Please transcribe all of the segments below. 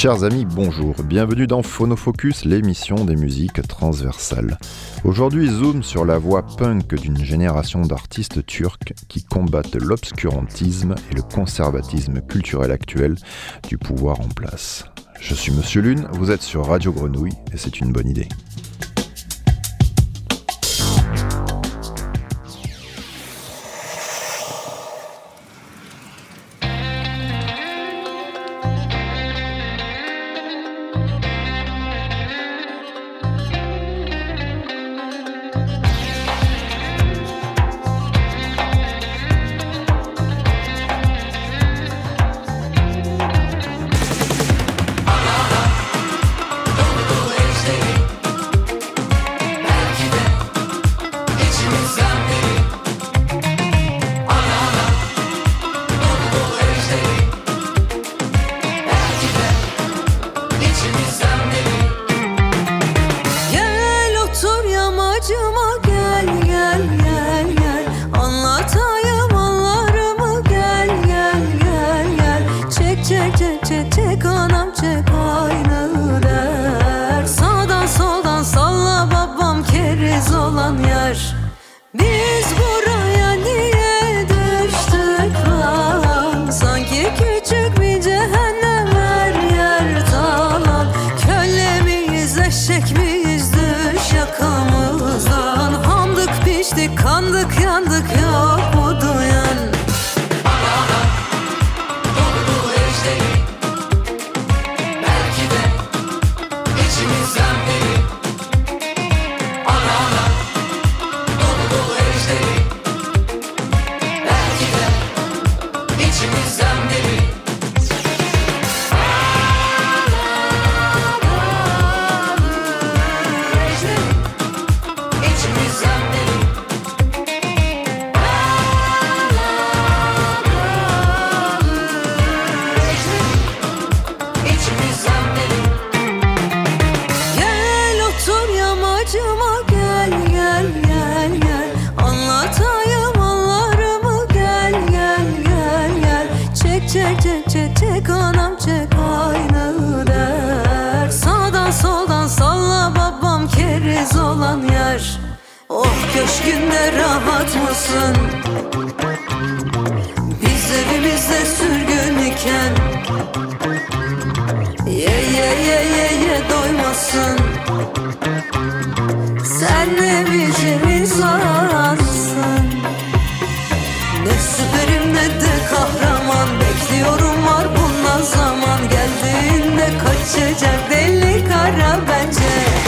Chers amis, bonjour. Bienvenue dans Phonofocus, l'émission des musiques transversales. Aujourd'hui, zoom sur la voix punk d'une génération d'artistes turcs qui combattent l'obscurantisme et le conservatisme culturel actuel du pouvoir en place. Je suis Monsieur Lune, vous êtes sur Radio Grenouille et c'est une bonne idée. evinde rahat mısın? Biz evimizde sürgün iken Ye ye ye ye ye doymasın Sen ne biçim insansın? Ne süperim ne de kahraman. Bekliyorum var bundan zaman. Geldiğinde kaçacak deli kara bence.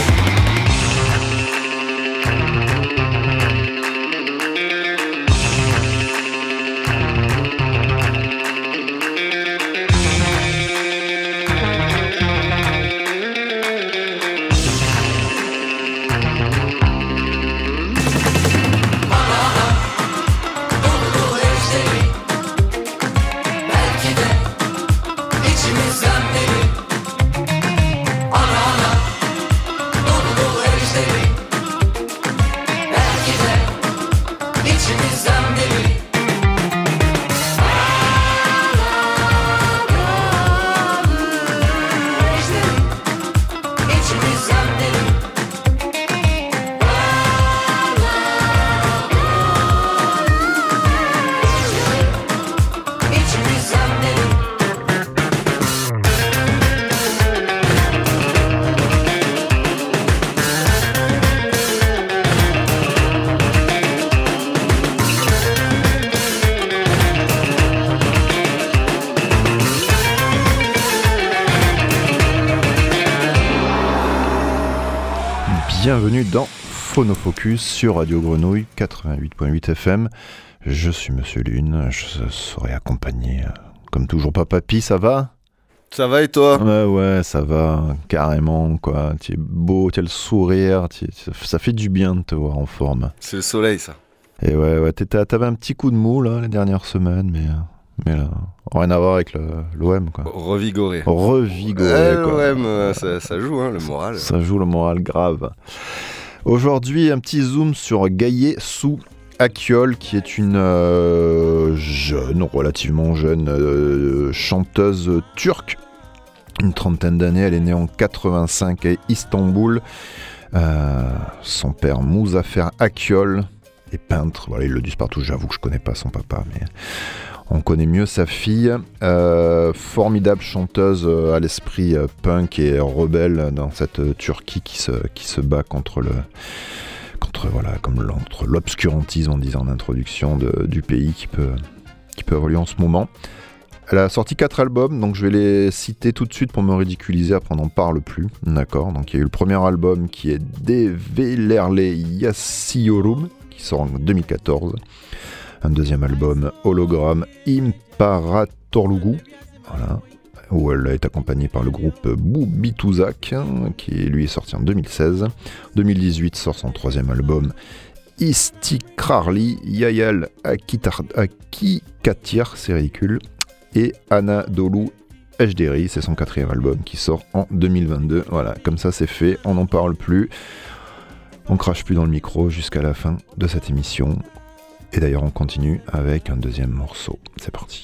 Bienvenue dans Phonofocus sur Radio Grenouille 88.8 FM. Je suis Monsieur Lune, je serai accompagné, euh, comme toujours, pas papy, ça va? Ça va et toi? Ouais, ouais, ça va, carrément, quoi. Tu es beau, tu as le sourire, ça fait du bien de te voir en forme. C'est le soleil, ça. Et ouais, ouais, t'avais un petit coup de mou, là, les dernières semaines, mais, mais là, rien à voir avec l'OM, quoi. Revigoré. Revigoré, L'OM, euh, ça, ça, joue, hein, le moral. Ça joue le moral grave. Aujourd'hui, un petit zoom sur Gaye Sou Akiol, qui est une euh, jeune, relativement jeune euh, chanteuse turque une trentaine d'années. Elle est née en 85 à Istanbul. Euh, son père Mouzafer Akiol est peintre. Voilà, il le dit partout. J'avoue que je connais pas son papa, mais on connaît mieux sa fille. Euh, formidable chanteuse euh, à l'esprit punk et rebelle dans cette Turquie qui se, qui se bat contre le contre voilà comme l'obscurantisme on disait en introduction du pays qui peut qui peut évoluer en ce moment. Elle a sorti quatre albums, donc je vais les citer tout de suite pour me ridiculiser, après on n'en parle plus. D'accord Donc il y a eu le premier album qui est Develerle Yassiorum, qui sort en 2014. Un deuxième album, Hologram Imparatorlugu, voilà, où elle est accompagnée par le groupe Boubituzak, qui lui est sorti en 2016. 2018 sort son troisième album, Istikrarli Yayal Akikatir, c'est ridicule et Anna Dolou Hderi, c'est son quatrième album qui sort en 2022. Voilà, comme ça c'est fait, on n'en parle plus. On crache plus dans le micro jusqu'à la fin de cette émission. Et d'ailleurs on continue avec un deuxième morceau. C'est parti.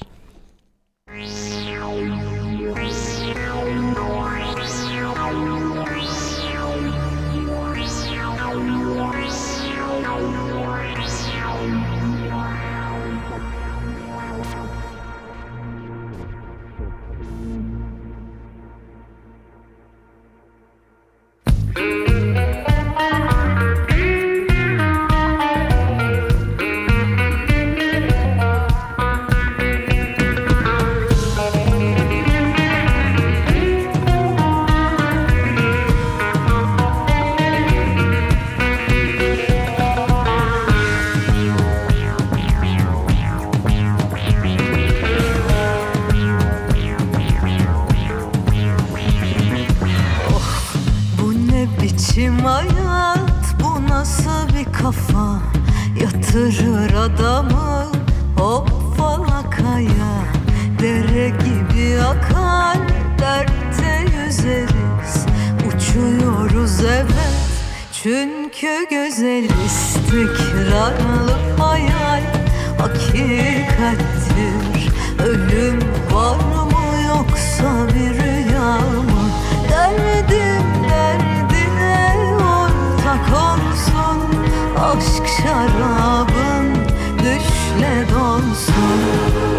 sever. Çünkü güzel istikrarlı hayal Hakikattir. Ölüm var mı yoksa bir rüya mı? Derdim derdine ortak olsun. Aşk şarabın düşle donsun.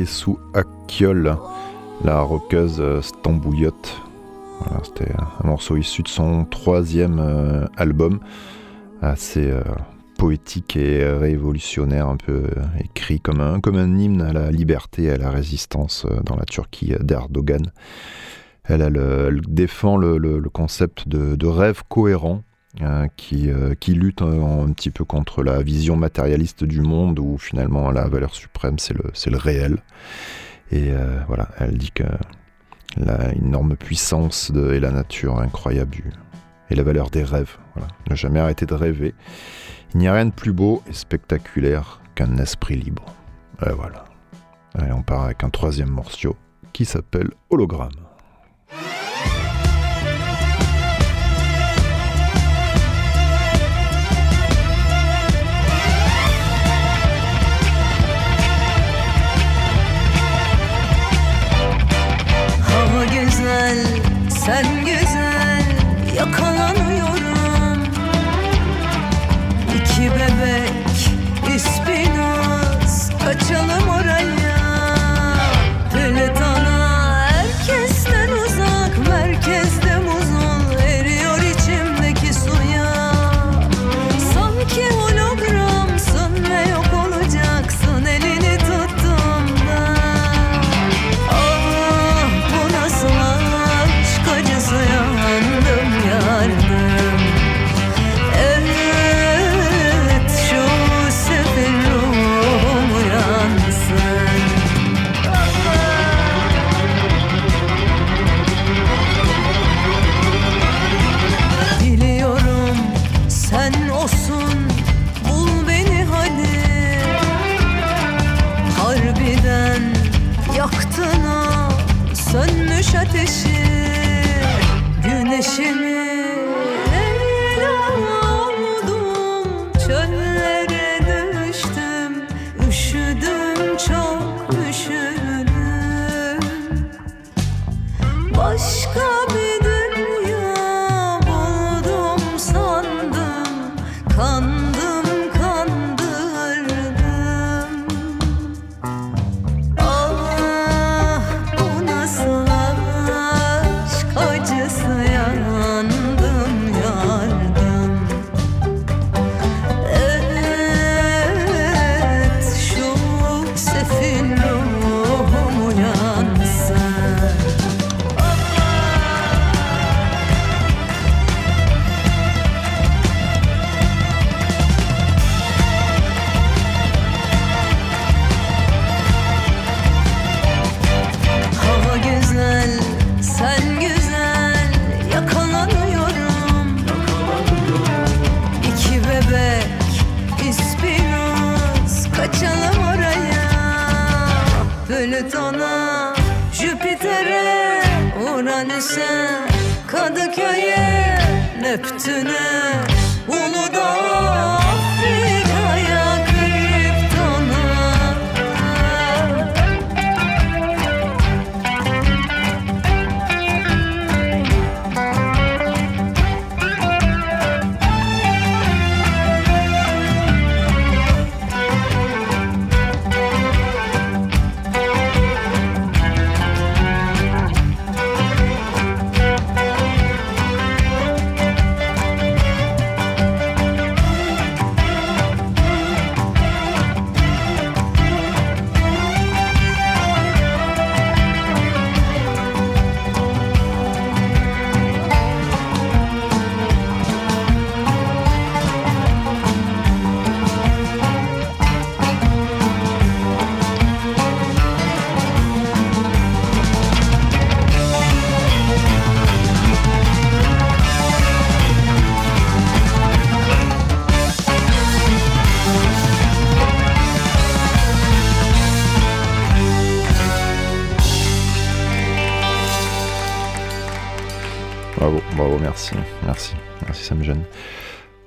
Gayesu Akiol, la rockeuse Stambouillotte. C'était un morceau issu de son troisième album, assez poétique et révolutionnaire, un peu écrit comme un, hymne à la liberté et à la résistance dans la Turquie d'Erdogan. Elle, défend le, concept de, rêve cohérent euh, qui, euh, qui, lutte un, petit peu contre la vision matérialiste du monde où finalement la valeur suprême c'est le, réel. Et euh, voilà, elle dit que la énorme puissance et la nature incroyable et la valeur des rêves. Voilà. Ne jamais arrêter de rêver. Il n'y a rien de plus beau et spectaculaire qu'un esprit libre. Et voilà. Allez, on part avec un troisième morceau qui s'appelle Hologramme. Sen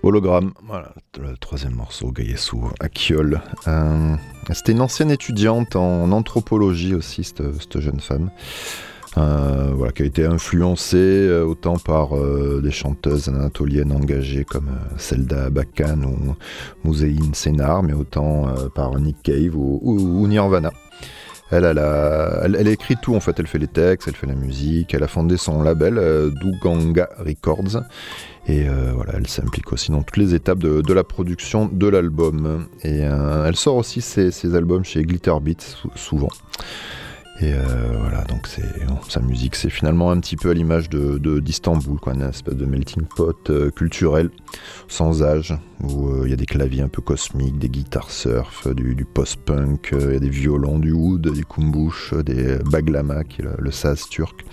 Hologramme, voilà, le troisième morceau, Gayesu Akiol. Euh, c'était une ancienne étudiante en anthropologie aussi, cette, jeune femme. Euh, voilà, qui a été influencée euh, autant par des chanteuses anatoliennes engagées comme Zelda Bakan ou Musein Senar, mais autant par Nick Cave ou, Nirvana. Elle, a, écrit tout en fait, elle fait les textes, elle fait la musique, elle a fondé son label euh, Duganga Records et euh, voilà, elle s'implique aussi dans toutes les étapes de, de la production de l'album. Et euh, elle sort aussi ses, ses, albums chez Glitter Beats souvent. Et euh, voilà, donc c'est sa musique, c'est finalement un petit peu à l'image de d'Istanbul, quoi, une espèce de melting pot euh, culturel, sans âge, où euh, il y a des claviers un peu cosmiques, des guitares surf, du, du post-punk, il y a des violons, du oud, des kumbouches, des baglama, qui est le, le saz turc,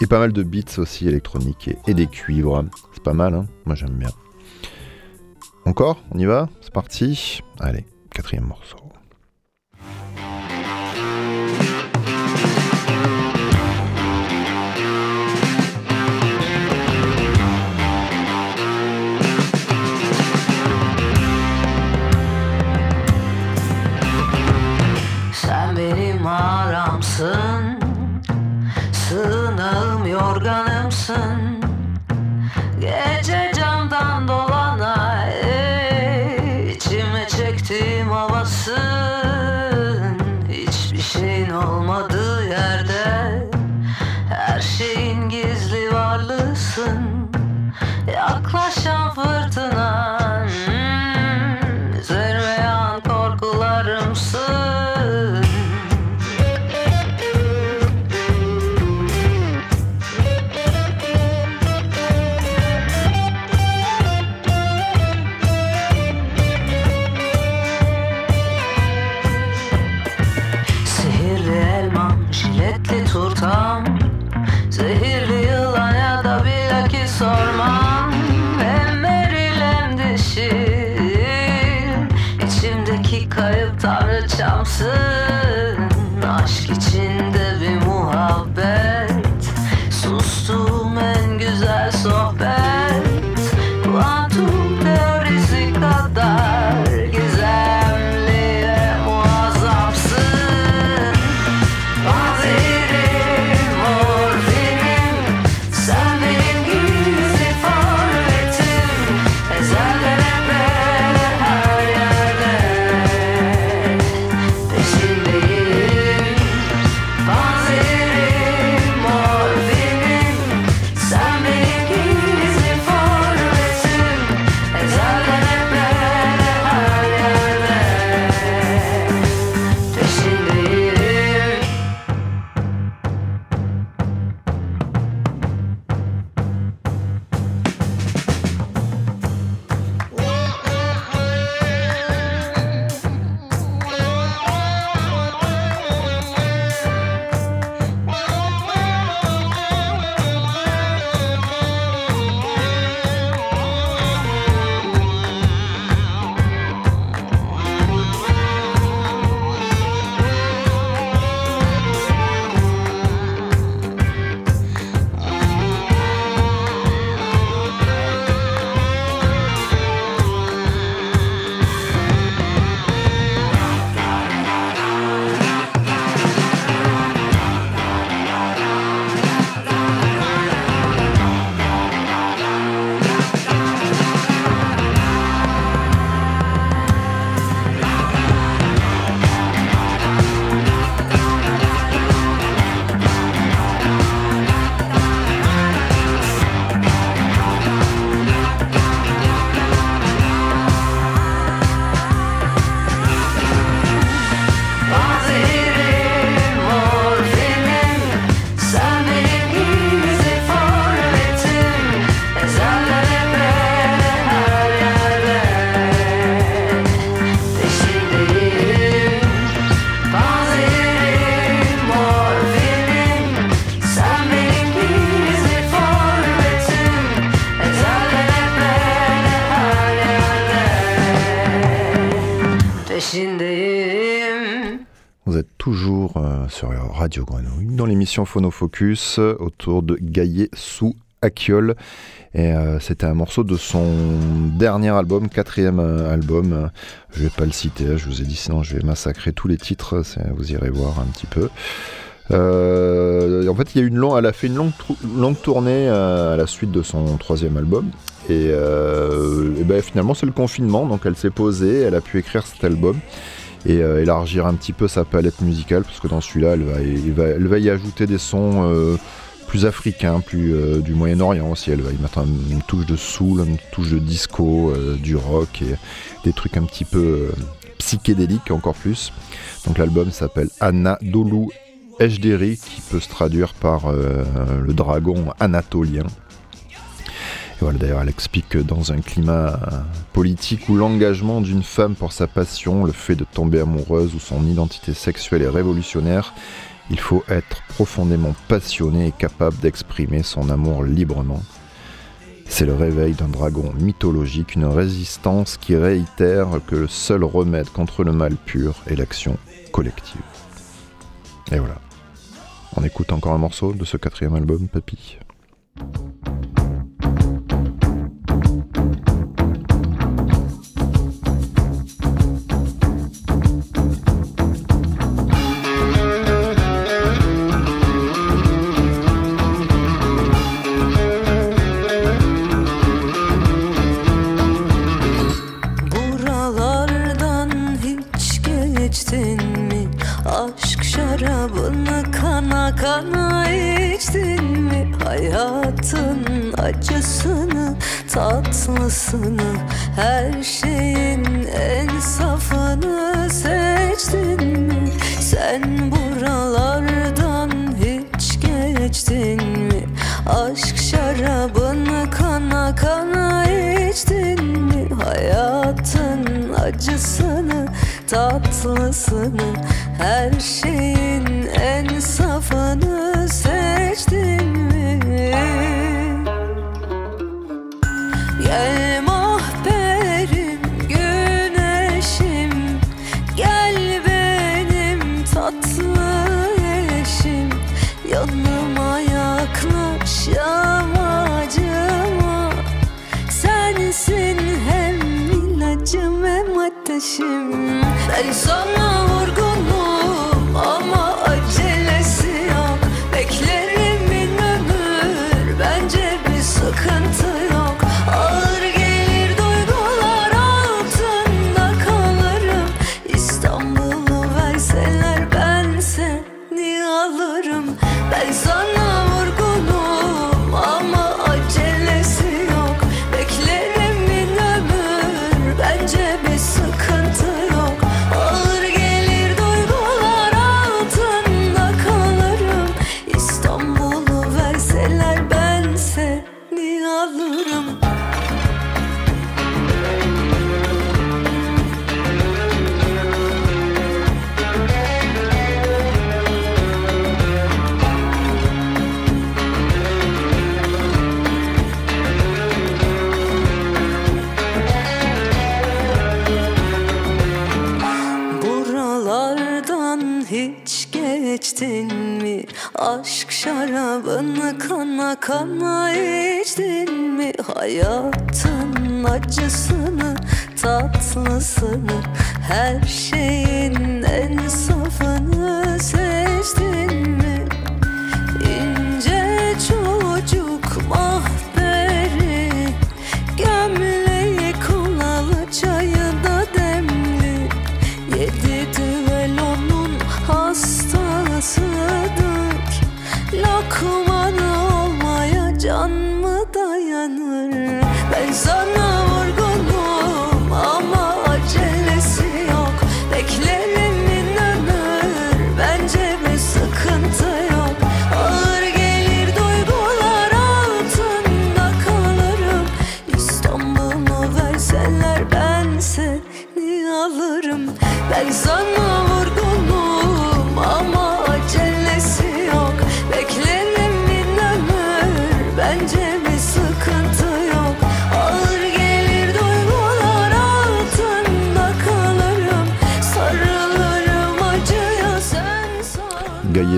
et pas mal de beats aussi électroniques et, et des cuivres. C'est pas mal, hein moi j'aime bien. Encore? On y va? C'est parti? Allez, quatrième morceau. island Radio Grenouille dans l'émission Phonofocus euh, autour de Gaillet sous Akiol. Et euh, c'était un morceau de son dernier album, quatrième euh, album. Je vais pas le citer, je vous ai dit sinon je vais massacrer tous les titres. Vous irez voir un petit peu. En fait, il y a une longue, elle a fait une longue, longue tournée à la suite de son troisième album. Et, et ben, finalement, c'est le confinement, donc elle s'est posée, elle a pu écrire cet album. Et euh, élargir un petit peu sa palette musicale, parce que dans celui-là, elle va, y ajouter des sons euh, plus africains, plus euh, du Moyen-Orient aussi. Elle va y mettre un- une touche de soul, une touche de disco, du rock et des trucs un petit peu psychédéliques encore plus. Donc l'album s'appelle Anna Dolu Ejderi, qui peut se traduire par le dragon anatolien. Et voilà, d'ailleurs, elle explique que dans un climat euh, politique où l'engagement d'une femme pour sa passion, le fait de tomber amoureuse ou son identité sexuelle est révolutionnaire, il faut être profondément passionné et capable d'exprimer son amour librement. C'est le réveil d'un dragon mythologique, une résistance qui réitère que le seul remède contre le mal pur est l'action collective. Et voilà. On écoute encore un morceau de ce quatrième album, Papy. and so know kana içtin mi? Hayatın acısını, tatlısını Her şeyin en safını can mı dayanır? Ben sana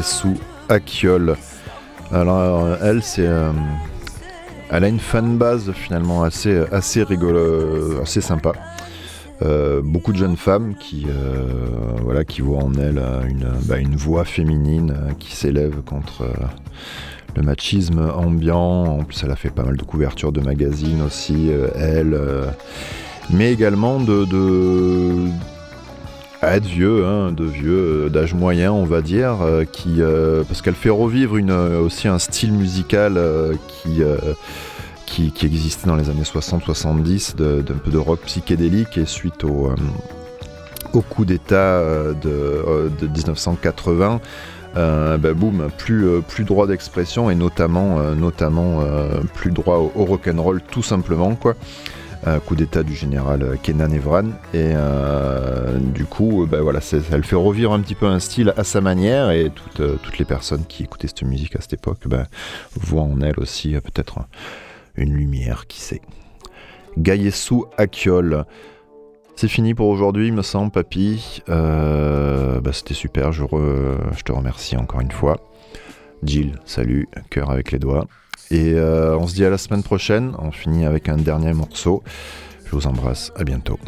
Gayesu Akiol. Alors, elle, c'est. euh, elle a une fanbase finalement assez, assez rigolo, assez sympa. Euh, beaucoup de jeunes femmes qui, euh, voilà, qui voient en elle euh, une, bah, une voix féminine euh, qui s'élève contre euh, le machisme ambiant. En plus, elle a fait pas mal de couvertures de magazines aussi, euh, elle. euh, mais également de, de- être vieux, hein, de vieux, euh, d'âge moyen, on va dire, euh, qui, euh, parce qu'elle fait revivre aussi un style musical qui, qui, existait dans les années 60-70, de- d'un peu de rock psychédélique, et suite au, au coup d'État de, euh, de 1980, euh, bah, boum, plus, plus droit d'expression, et notamment, notamment plus droit au, au rock'n'roll, tout simplement, quoi. Euh, coup d'état du général Kenan Evran et euh, du coup bah, voilà elle fait revivre un petit peu un style à sa manière et toutes, toutes les personnes qui écoutaient cette musique à cette époque bah, voient en elle aussi peut-être une lumière qui sait Gayesu Akiol c'est fini pour aujourd'hui, me semble, papy. Bah, C'était super, je, je te remercie encore une fois. Jill, salut, cœur avec les doigts. Et euh, on se dit à la semaine prochaine. On finit avec un dernier morceau. Je vous embrasse. À bientôt.